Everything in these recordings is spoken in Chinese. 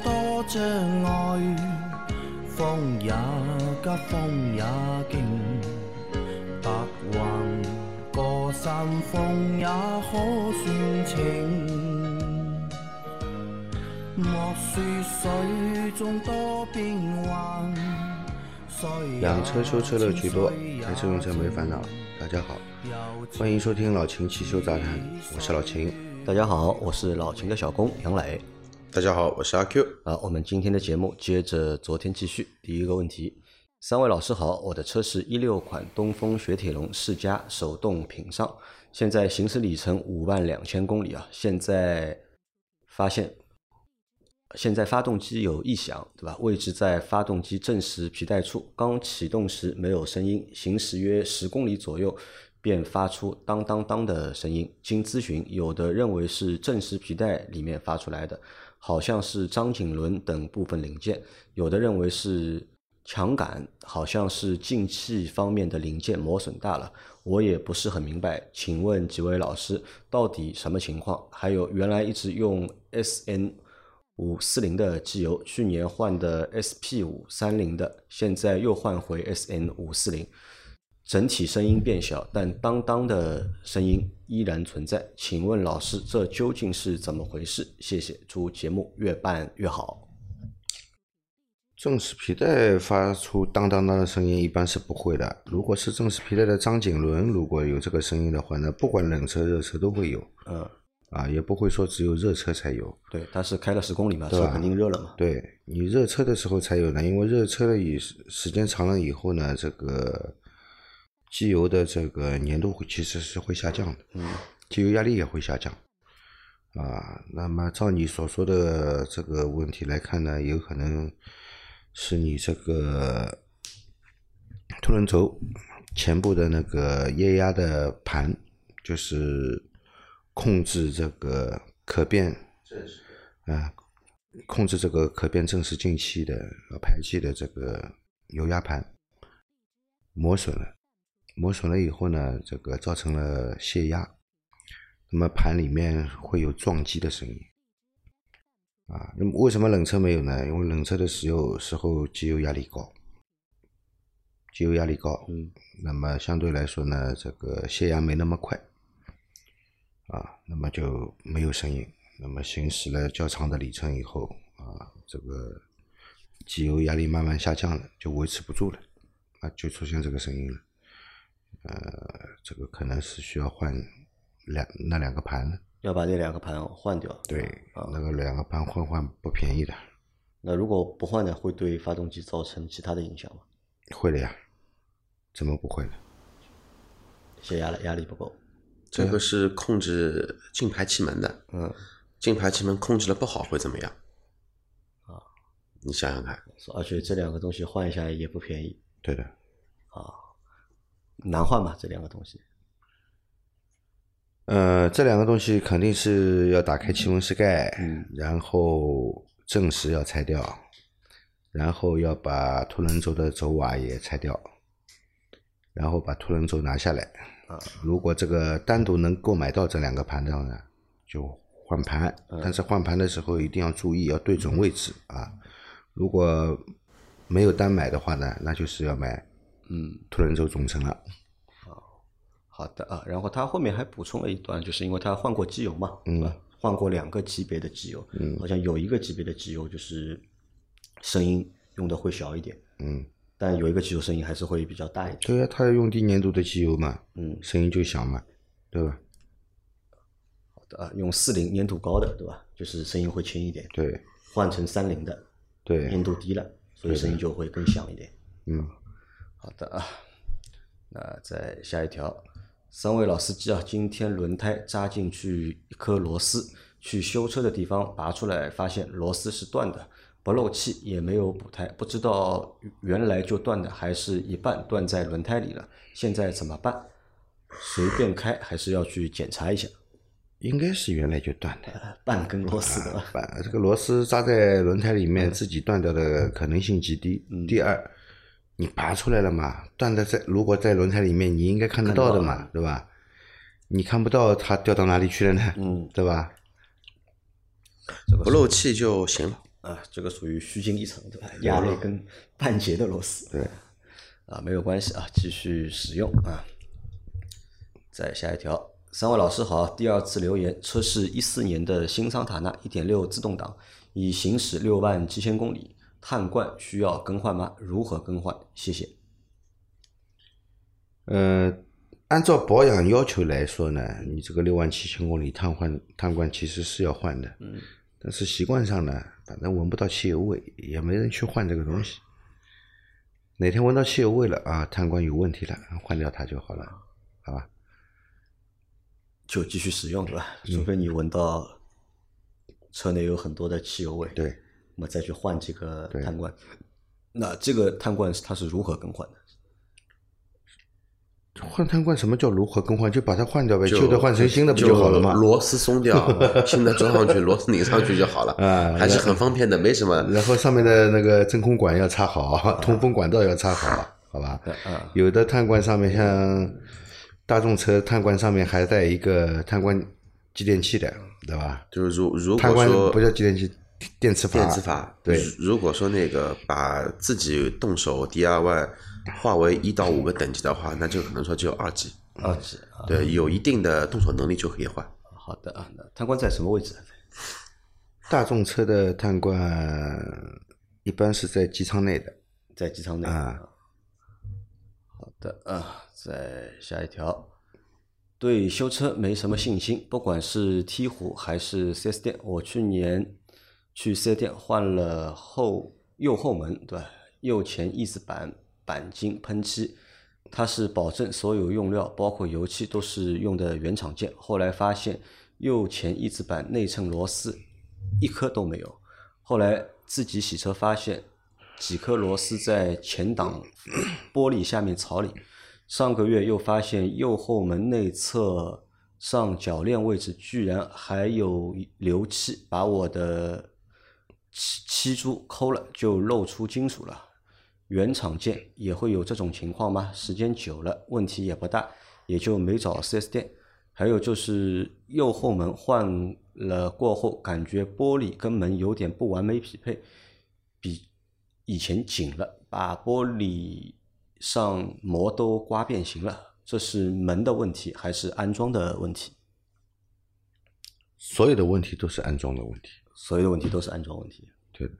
多障碍，风也急，风也劲，白云过山峰也可算情。莫说水中多变幻，养车修车乐趣多，开车用车没烦恼。大家好，欢迎收听老秦汽修杂谈，我是老秦。大家好，我是老秦的小工杨磊。大家好，我是阿 Q。啊，我们今天的节目接着昨天继续。第一个问题，三位老师好，我的车是一六款东风雪铁龙世嘉手动品上，现在行驶里程五万两千公里啊，现在发现现在发动机有异响，对吧？位置在发动机正时皮带处，刚启动时没有声音，行驶约十公里左右。便发出当当当的声音。经咨询，有的认为是正时皮带里面发出来的，好像是张紧轮等部分零件；有的认为是强杆，好像是进气方面的零件磨损大了。我也不是很明白，请问几位老师到底什么情况？还有，原来一直用 S N 五四零的机油，去年换的 S P 五三零的，现在又换回 S N 五四零。整体声音变小，但当当的声音依然存在。请问老师，这究竟是怎么回事？谢谢，祝节目越办越好。正时皮带发出当当当的声音，一般是不会的。如果是正时皮带的张紧轮如果有这个声音的话，那不管冷车热车都会有。嗯，啊，也不会说只有热车才有。对，它是开了十公里嘛，车肯定热了嘛。对你热车的时候才有呢，因为热车的以时间长了以后呢，这个。机油的这个粘度其实是会下降的，嗯，机油压力也会下降，啊，那么照你所说的这个问题来看呢，有可能是你这个凸轮轴前部的那个液压的盘，就是控制这个可变，啊，控制这个可变正时进气的排气的这个油压盘磨损了。磨损了以后呢，这个造成了泄压，那么盘里面会有撞击的声音，啊，那么为什么冷车没有呢？因为冷车的时候时候机油压力高，机油压力高，嗯，那么相对来说呢，这个泄压没那么快，啊，那么就没有声音，那么行驶了较长的里程以后，啊，这个机油压力慢慢下降了，就维持不住了，啊，就出现这个声音了。呃，这个可能是需要换两那两个盘，要把那两个盘换掉。对，那个两个盘换换不便宜的。那如果不换呢，会对发动机造成其他的影响吗？会的呀，怎么不会呢？泄压了，压力不够。这个是控制进排气门的，嗯，进排气门控制的不好会怎么样？啊，你想想看。而且这两个东西换一下也不便宜。对的。啊。难换吗？这两个东西？呃，这两个东西肯定是要打开气门室盖，嗯，然后正时要拆掉，然后要把凸轮轴的轴瓦也拆掉，然后把凸轮轴拿下来。啊，如果这个单独能购买到这两个盘的呢，就换盘。但是换盘的时候一定要注意，要对准位置啊。如果没有单买的话呢，那就是要买。嗯，凸轮轴总成了。好，好的啊。然后他后面还补充了一段，就是因为他换过机油嘛，嗯，换过两个级别的机油，嗯，好像有一个级别的机油就是声音用的会小一点，嗯，但有一个机油声音还是会比较大一点。对啊，他用低粘度的机油嘛，嗯，声音就小嘛，对吧？好的啊，用四零粘度高的，对吧？就是声音会轻一点。对，换成三零的，对，粘度低了，所以声音就会更响一点。嗯。好的啊，那再下一条，三位老司机啊，今天轮胎扎进去一颗螺丝，去修车的地方拔出来，发现螺丝是断的，不漏气，也没有补胎，不知道原来就断的，还是一半断在轮胎里了，现在怎么办？随便开还是要去检查一下？应该是原来就断的，半根螺丝的。半这个螺丝扎在轮胎里面，自己断掉的可能性极低。第二。你拔出来了嘛？断的在如果在轮胎里面，你应该看得到的嘛，对吧？你看不到它掉到哪里去了呢？嗯，对吧？这个不漏气就行了。啊，这个属于虚惊一场，对吧？压了一根半截的螺丝。对，啊，没有关系啊，继续使用啊。再下一条，三位老师好，第二次留言，车是一四年的新桑塔纳一点六自动挡，已行驶六万七千公里，碳罐需要更换吗？如何更换？谢谢。呃，按照保养要求来说呢，你这个六万七千公里碳换碳罐其实是要换的。嗯。但是习惯上呢，反正闻不到汽油味，也没人去换这个东西。哪天闻到汽油味了啊，碳罐有问题了，换掉它就好了，好吧？就继续使用对吧？除非你闻到车内有很多的汽油味，对，那么再去换这个碳罐。那这个碳罐它是如何更换的？换碳罐什么叫如何更换？就把它换掉呗，旧的换成新的不就好了吗？螺丝松掉，新的装上去，螺丝拧上去就好了。啊，还是很方便的，没什么。然后上面的那个真空管要插好，通风管道要插好，好吧？有的碳罐上面像大众车碳罐上面还带一个碳罐继电器的，对吧？就是如如果说不叫继电器，电磁阀。电磁阀，对。如果说那个把自己动手 DIY 化为一到五个等级的话，那就可能说只有二级。二级啊。对，有一定的动手能力就可以换。好的啊，那碳罐在什么位置？大众车的碳罐一般是在机舱内的，在机舱内啊。好的啊，再下一条，对修车没什么信心，不管是梯虎还是 4S 店，我去年去 4S 店换了后右后门，对吧？右前翼子板钣金喷漆，它是保证所有用料包括油漆都是用的原厂件，后来发现右前翼子板内衬螺丝一颗都没有，后来自己洗车发现。几颗螺丝在前挡 玻璃下面槽里。上个月又发现右后门内侧上铰链位置居然还有油漆，把我的漆漆珠抠了，就露出金属了。原厂件也会有这种情况吗？时间久了，问题也不大，也就没找 4S 店。还有就是右后门换了过后，感觉玻璃跟门有点不完美匹配，比。以前紧了，把玻璃上膜都刮变形了，这是门的问题还是安装的问题？所有的问题都是安装的问题。所有的问题都是安装问题。对的。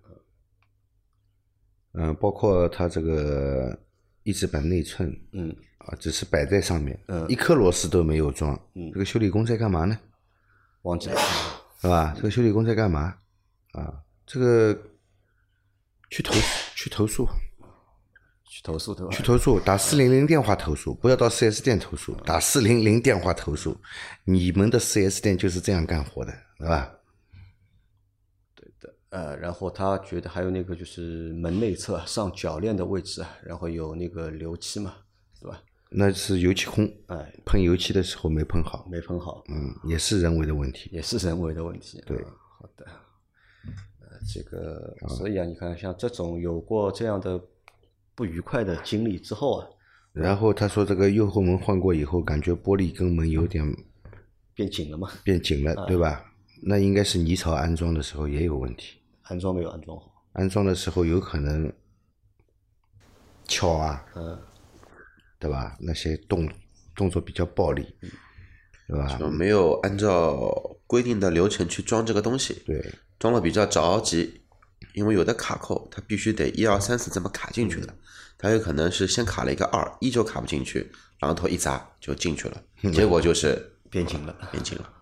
嗯，包括它这个翼子板内衬，嗯，啊，只是摆在上面，嗯，一颗螺丝都没有装，嗯，这个修理工在干嘛呢？忘记了，是吧？这个修理工在干嘛？啊，这个。去投去投诉，去投诉对吧？去投诉，打四零零电话投诉，不要到四 S 店投诉，打四零零电话投诉。你们的四 S 店就是这样干活的，对吧？呃，然后他觉得还有那个就是门内侧上铰链的位置啊，然后有那个油漆嘛，对吧？那是油漆空，哎，喷油漆的时候没喷好，没喷好，嗯，也是人为的问题，也是人为的问题。对，好的。呃这个，所以啊，你看，像这种有过这样的不愉快的经历之后啊，然后他说这个右后门换过以后，感觉玻璃跟门有点变紧了嘛，变紧了，对吧？那应该是泥槽安装的时候也有问题，安装没有安装好，安装的时候有可能敲啊，嗯，对吧？那些动动作比较暴力，对吧？就没有按照规定的流程去装这个东西，对。装的比较着急，因为有的卡扣它必须得一二三四这么卡进去的，它有可能是先卡了一个二，依旧卡不进去，榔头一砸就进去了，结果就是变形了，变形了。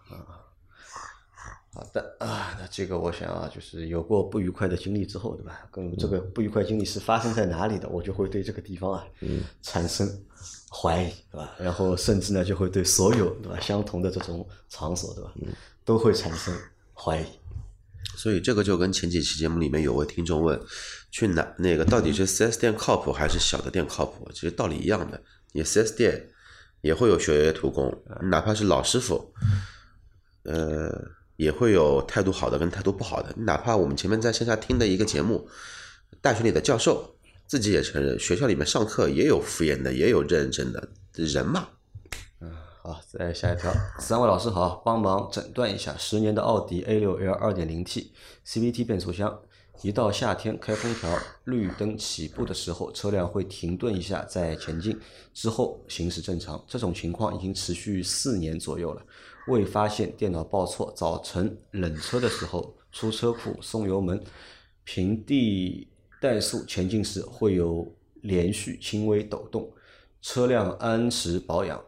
好的啊，那这个我想啊，就是有过不愉快的经历之后，对吧？跟这个不愉快经历是发生在哪里的，我就会对这个地方啊，产生怀疑，对吧？然后甚至呢，就会对所有对吧相同的这种场所，对吧，都会产生怀疑。所以这个就跟前几期节目里面有位听众问，去哪那个到底是 4S 店靠谱还是小的店靠谱？其实道理一样的，你 4S 店也会有学员图工，哪怕是老师傅，呃，也会有态度好的跟态度不好的。哪怕我们前面在线下听的一个节目，大学里的教授自己也承认，学校里面上课也有敷衍的，也有认真的人嘛。嗯好，再下一条，三位老师好，帮忙诊断一下，十年的奥迪 A 六 L 二点零 T CVT 变速箱，一到夏天开空调，绿灯起步的时候，车辆会停顿一下再前进，之后行驶正常。这种情况已经持续四年左右了，未发现电脑报错。早晨冷车的时候，出车库松油门，平地怠速前进时会有连续轻微抖动。车辆按时保养，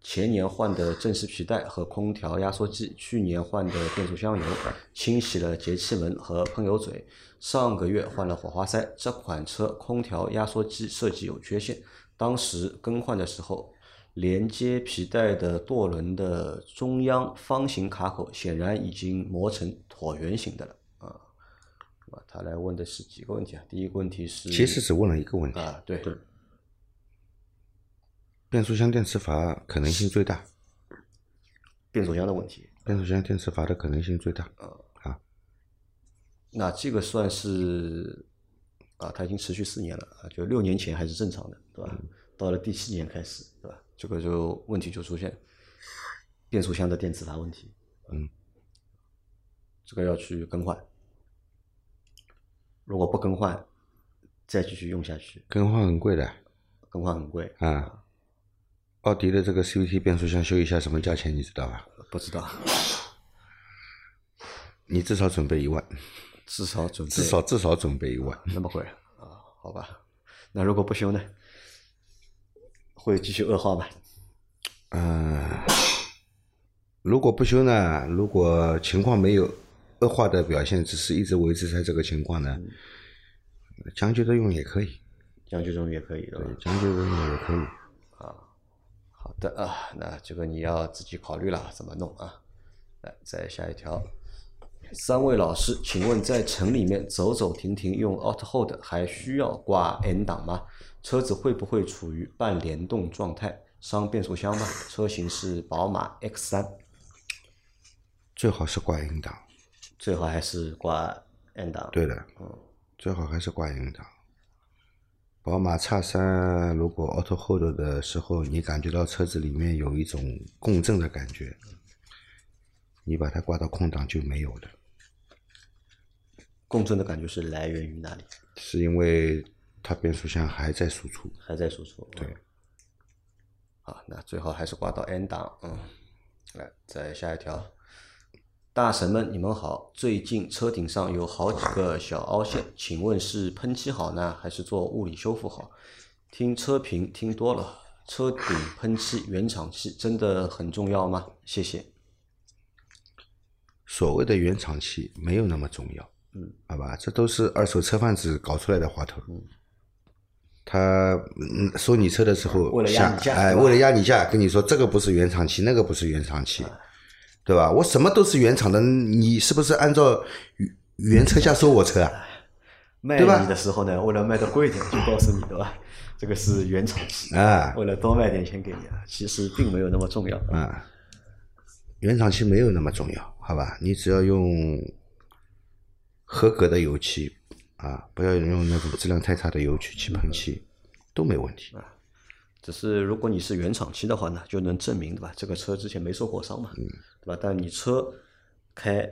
前年换的正时皮带和空调压缩机，去年换的变速箱油，清洗了节气门和喷油嘴，上个月换了火花塞。这款车空调压缩机设计有缺陷，当时更换的时候，连接皮带的舵轮的中央方形卡口显然已经磨成椭圆形的了啊。那么他来问的是几个问题啊？第一个问题是，其实只问了一个问题，啊，对，变速箱电磁阀可能性最大，变速箱的问题。变速箱电磁阀的可能性最大。啊啊那这个算是啊，它已经持续四年了啊，就六年前还是正常的，对吧？到了第七年开始，对吧？这个就问题就出现，变速箱的电磁阀问题，嗯，这个要去更换。如果不更换，再继续用下去，更换很贵的更换很贵，啊。奥迪的这个 CVT 变速箱修一下什么价钱，你知道吧？不知道，你至少准备一万，至少准备至少至少准备一万。那么贵啊？好吧，那如果不修呢？会继续恶化吧？嗯，如果不修呢？如果情况没有恶化的表现，只是一直维持在这个情况呢，将就着用也可以，将就用也可以，对吧？将就着用也可以。啊好的啊，那这个你要自己考虑了怎么弄啊。来，再下一条，三位老师，请问在城里面走走停停用 Auto Hold 还需要挂 N 档吗？车子会不会处于半联动状态？伤变速箱吗？车型是宝马 X 三，最好是挂 N 档，最好还是挂 N 档。对的，最好还是挂 N 档。宝马 X 三如果 Auto Hold 的时候，你感觉到车子里面有一种共振的感觉，你把它挂到空档就没有了，共振的感觉是来源于哪里？是因为它变速箱还在输出。还在输出。对。啊，那最好还是挂到 N 档，嗯。来，再下一条。大神们，你们好！最近车顶上有好几个小凹陷，请问是喷漆好呢，还是做物理修复好？听车评听多了，车顶喷漆原厂漆真的很重要吗？谢谢。所谓的原厂漆没有那么重要，嗯，好吧，这都是二手车贩子搞出来的话头。他嗯收你车的时候，为了压你价哎，为了压你价，跟你说这个不是原厂漆，那个不是原厂漆，对吧？我什么都是原厂的，你是不是按照原原车价收我车啊？卖你的时候呢，为了卖的贵一点，就告诉你对吧？这个是原厂漆，啊为了多卖点钱给你啊，其实并没有那么重要。啊，原厂漆没有那么重要，好吧？你只要用合格的油漆啊，不要用那种质量太差的油去去喷漆，都没问题。啊只是如果你是原厂漆的话呢，就能证明对吧？这个车之前没受过伤嘛，嗯对吧？但你车开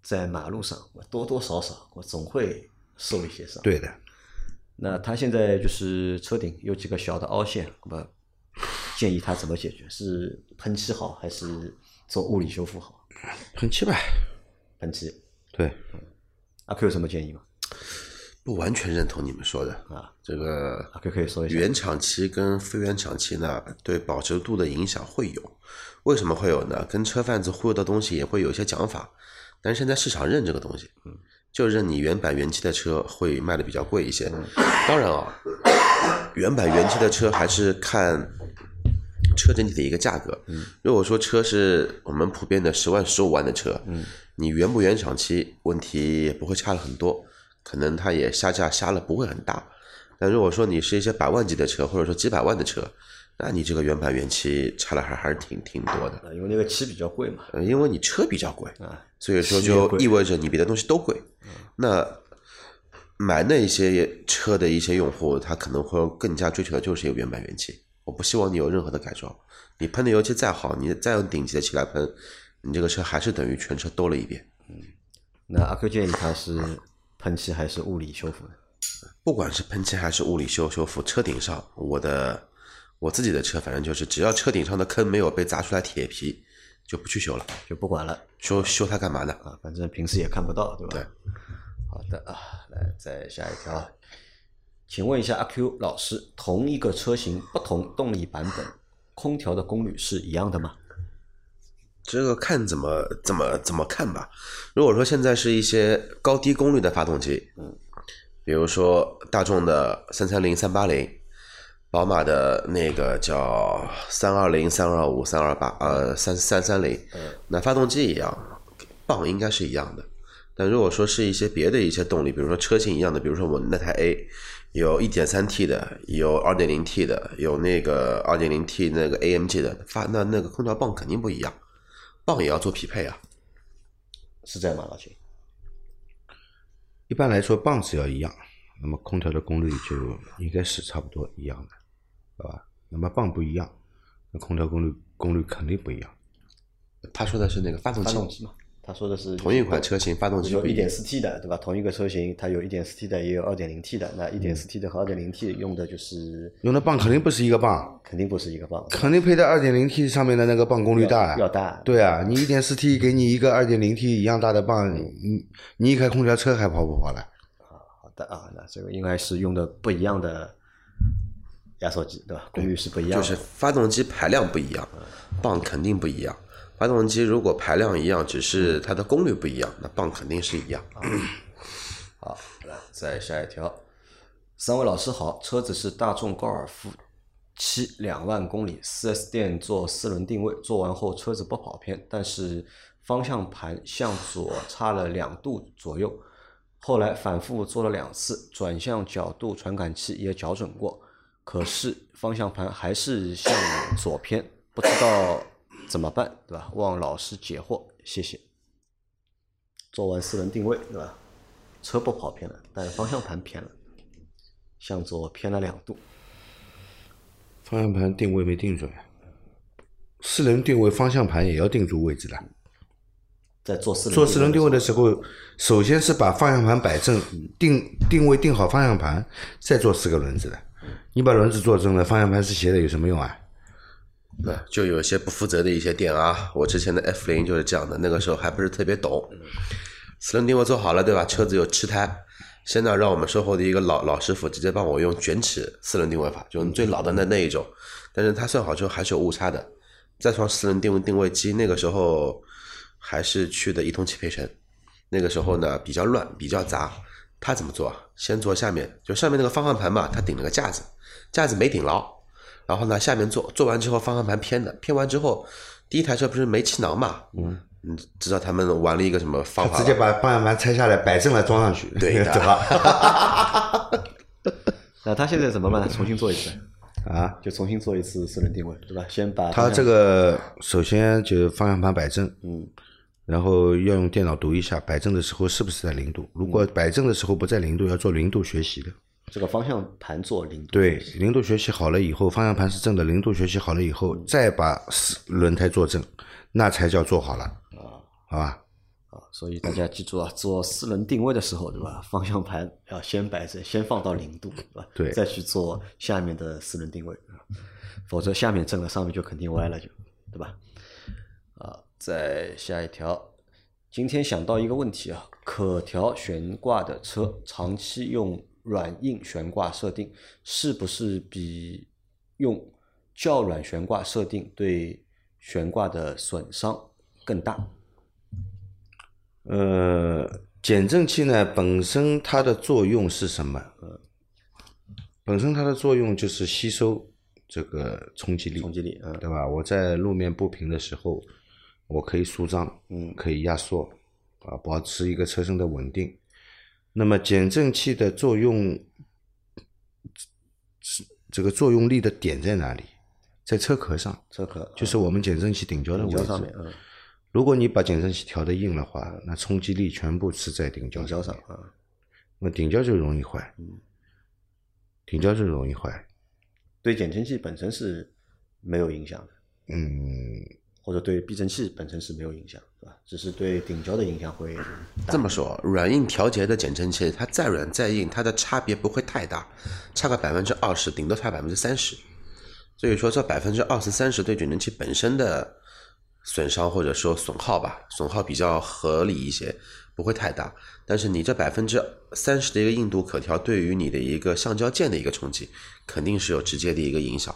在马路上，我多多少少我总会受一些伤。对的，那他现在就是车顶有几个小的凹陷，那么 建议他怎么解决？是喷漆好，还是做物理修复好？喷漆吧。喷漆，对，阿 Q 有什么建议吗？不完全认同你们说的啊。这个可可以说一下。原厂漆跟非原厂漆呢，对保值度的影响会有。为什么会有呢？跟车贩子忽悠的东西也会有一些讲法，但是现在市场认这个东西，就认你原版原漆的车会卖的比较贵一些。当然啊，原版原漆的车还是看车整体的一个价格。如果说车是我们普遍的十万、十五万的车，你原不原厂漆问题也不会差了很多，可能它也下架下了不会很大。但如果说你是一些百万级的车，或者说几百万的车，那你这个原版原漆差了还还是挺挺多的。啊，因为那个漆比较贵嘛。呃，因为你车比较贵，啊，所以说就意味着你别的东西都贵。那买那些车的一些用户，他可能会更加追求的就是一个原版原漆。我不希望你有任何的改装。你喷的油漆再好，你再用顶级的漆来喷，你这个车还是等于全车兜了一遍。嗯那阿 Q 建议他是喷漆还是物理修复呢？不管是喷漆还是物理修修复，车顶上我的我自己的车，反正就是只要车顶上的坑没有被砸出来铁皮，就不去修了。就不管了修修它干嘛呢？啊，反正平时也看不到，对吧？对。好的啊，来再下一条，请问一下阿 Q 老师，同一个车型不同动力版本，空调的功率是一样的吗？这个看怎么怎么怎么看吧。如果说现在是一些高低功率的发动机，嗯，比如说大众的三三零、三八零，宝马的那个叫三二零、三二五、三二八，呃，三三三零，那发动机一样，磅应该是一样的。但如果说是一些别的一些动力，比如说车型一样的，比如说我那台 A 有 1.3T 的，有 2.0T 的，有那个 2.0T 那个 AMG 的发，那那个空调泵肯定不一样，泵也要做匹配啊。是这样吗，老秦？一般来说，棒子要一样，那么空调的功率就应该是差不多一样的，好吧？那么棒不一样，那空调功率功率肯定不一样。他说的是那个发动机，发动机嘛，他说的是同一款车型发动机有一点。四 T 的，对吧？同一个车型，它有一点四 T 的，也有二点零 T 的。那一点四 T 的和二点零 T 用的就是用的泵肯定不是一个泵，肯定不是一个泵，肯定配在二点零 T 上面的那个泵功率大要大。对啊，你一点四 T 给你一个二点零 T 一样大的泵，你你一开空调车还跑不跑了？好的啊，那这个应该是用的不一样的压缩机，对吧？功率是不一样的。就是发动机排量不一样，泵肯定不一样。发动机如果排量一样，只是它的功率不一样，那泵肯定是一样。好，来再下一条。三位老师好，车子是大众高尔夫七两万公里四 S 店做四轮定位，做完后车子不跑偏，但是方向盘向左差了两度左右。后来反复做了两次，转向角度传感器也校准过，可是方向盘还是向左偏，不知道怎么办，对吧？望老师解惑，谢谢。做完四轮定位，对吧？车不跑偏了，但方向盘偏了，向左偏了两度。方向盘定位没定准，四轮定位方向盘也要定住位置的。在做四轮做四轮定位的的时候，首先是把方向盘摆正，定定位定好方向盘，再做四个轮子的。你把轮子做正了，方向盘是斜的，有什么用啊？那就有些不负责的一些店啊，我之前的 F 零就是这样的，那个时候还不是特别懂。四轮定位做好了，对吧？车子有吃胎，现在让我们售后的一个老老师傅直接帮我用卷尺四轮定位法，就是最老的那那一种，但是他算好之后还是有误差的。再创四轮定位定位机，那个时候还是去的一通汽配城，那个时候呢比较乱，比较杂。他怎么做？先做下面，就上面那个方向盘嘛，他顶了个架子，架子没顶牢，然后呢下面做，做完之后方向盘偏的，偏完之后，第一台车不是没气囊嘛？嗯，你知道他们玩了一个什么方法？直接把方向盘拆下来摆正了装上去，对的 对吧？那他现在怎么办？重新做一次，啊，就重新做一次四轮定位，对吧？先把它这个首先就方向盘摆正，嗯，然后要用电脑读一下摆正的时候是不是在零度。如果摆正的时候不在零度，要做零度学习的。这个方向盘做零度，对，零度学习好了以后，方向盘是正的，零度学习好了以后，再把四轮胎做正，那才叫做好了，啊好吧？啊，所以大家记住啊，做四轮定位的时候，对吧？方向盘要先摆正，先放到零度，对吧？对再去做下面的四轮定位，啊否则下面正了，上面就肯定歪了，就对吧？啊，再下一条，今天想到一个问题啊，可调悬挂的车长期用软硬悬挂设定，是不是比用较软悬挂设定对悬挂的损伤更大？呃，减震器呢本身它的作用是什么？呃，本身它的作用就是吸收这个冲击力，冲击力，嗯，对吧？我在路面不平的时候，我可以舒张，嗯，可以压缩，啊，保持一个车身的稳定。那么减震器的作用，这个作用力的点在哪里？在车壳上，车壳就是我们减震器顶胶的位置胶上面，嗯，如果你把减震器调的硬的话，那冲击力全部是在顶胶上，啊，那顶胶就容易坏，顶胶就容易坏。对减震器本身是没有影响的，嗯，或者对避震器本身是没有影响，只是对顶胶的影响会这么说，软硬调节的减震器，它再软再硬，它的差别不会太大，差个百分之二十，顶多差百分之三十。所以说，这百分之二十三十对减震器本身的损伤或者说损耗吧，损耗比较合理一些，不会太大。但是你这百分之三十的一个硬度可调，对于你的一个橡胶件的一个冲击，肯定是有直接的一个影响。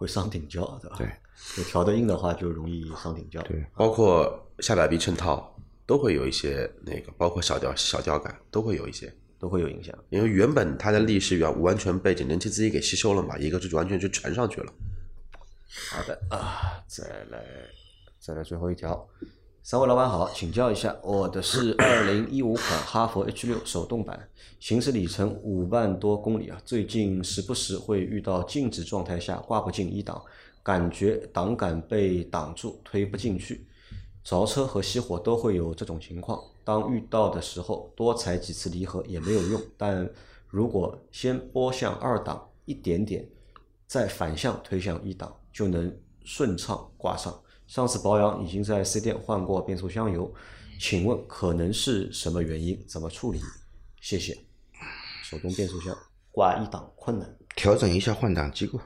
会伤顶胶，对吧？对，就调的硬的话就容易伤顶胶。对，包括下摆臂衬套都会有一些那个，包括小吊小吊杆都会有一些。都会有影响。因为原本它的力是完完全被减震器自己给吸收了嘛，一个就完全就传上去了。好的啊，再来再来最后一条。三位老板好，请教一下，我的是二零一五款哈佛 H 六手动版，行驶里程五万多公里啊，最近时不时会遇到静止状态下挂不进一档，感觉档杆被挡住，推不进去。着车和熄火都会有这种情况。当遇到的时候，多踩几次离合也没有用。但如果先拨向二档一点点，再反向推向一档，就能顺畅挂上。上次保养已经在四店换过变速箱油，请问可能是什么原因？怎么处理？谢谢。手动变速箱挂一档困难，调整一下换挡机构，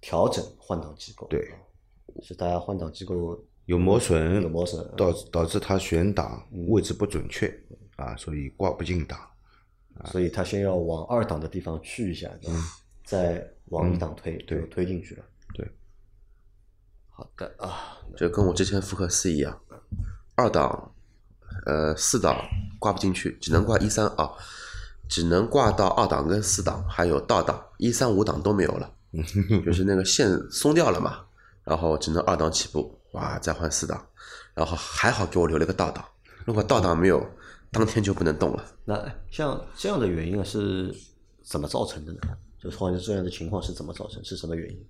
调整换挡机构。对，是大家换挡机构有磨损，有磨损导导致它选档位置不准确啊，所以挂不进档。所以他先要往二档的地方去一下，嗯再往一档推，对就推进去了。对，好的啊，就跟我之前福克斯一样，二档，呃，四档挂不进去，只能挂一三啊，只能挂到二档跟四档，还有倒档，一三五档都没有了，就是那个线松掉了嘛，然后只能二档起步，哇，再换四档，然后还好给我留了个倒档，如果倒档没有，当天就不能动了。那像这样的原因啊是怎么造成的呢？就是或者这样的情况是怎么造成？是什么原因？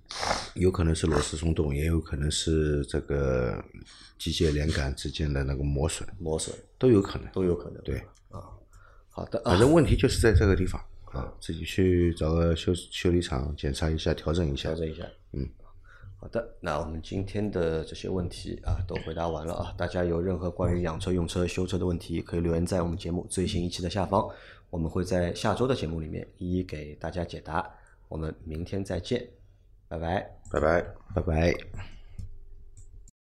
有可能是螺丝松动，也有可能是这个机械连杆之间的那个磨损，磨损都有可能。都有可能。对啊，好的啊反，正问题就是在这个地方啊，自己去找个修修理厂检查一下，调整一下调。整一下。嗯，好的，那我们今天的这些问题啊都回答完了啊。大家有任何关于养车、用车、修车的问题，可以留言在我们节目最新一期的下方，我们会在下周的节目里面一一给大家解答。我们明天再见，拜拜。拜拜。拜拜。